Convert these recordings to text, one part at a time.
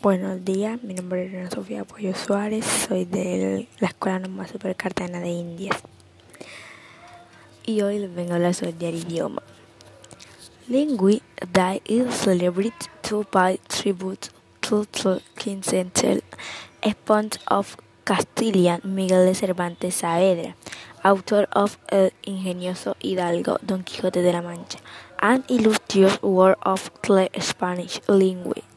Buenos días, mi nombre es Ana Sofía Pollo Suárez, soy de la Escuela Normal Super Cartagena de Indias. Y hoy les vengo a hablar sobre el idioma. Lingui Day is celebrated to pay tribute to the quincentennial sponge of Castilian Miguel de Cervantes Saavedra, autor of El ingenioso hidalgo Don Quijote de la Mancha, an illustrious work of the Spanish language.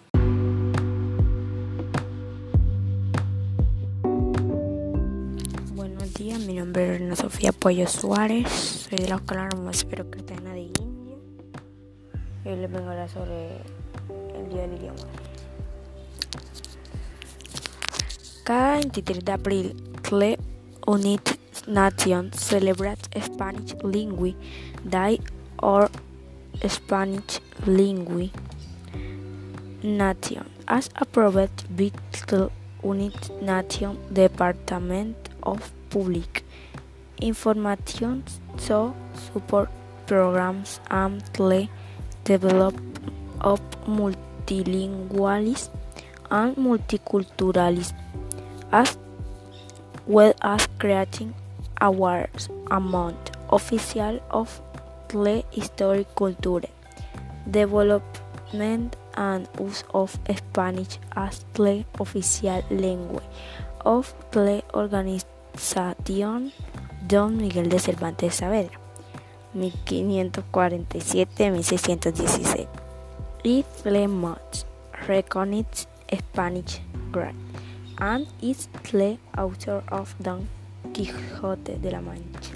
Días, mi nombre es Ana Sofía Pollo Suárez, soy de la Escuela Superior Cristiana de India. Y hoy les vengo a hablar sobre el Día del Idioma. Cada 23 de abril, la United Nations celebrates Spanish Language Day or Spanish Language Nation. As approved by the United Nations Department of Public Information to support programs and the development of multilingualism and multiculturalism, as well as creating awards among officials of the historic culture, development and use of Spanish as the official language of the organización Don Miguel de Cervantes Saavedra, 1547-1616, y the most recognized Spanish grant, and is the author of Don Quixote de la Mancha.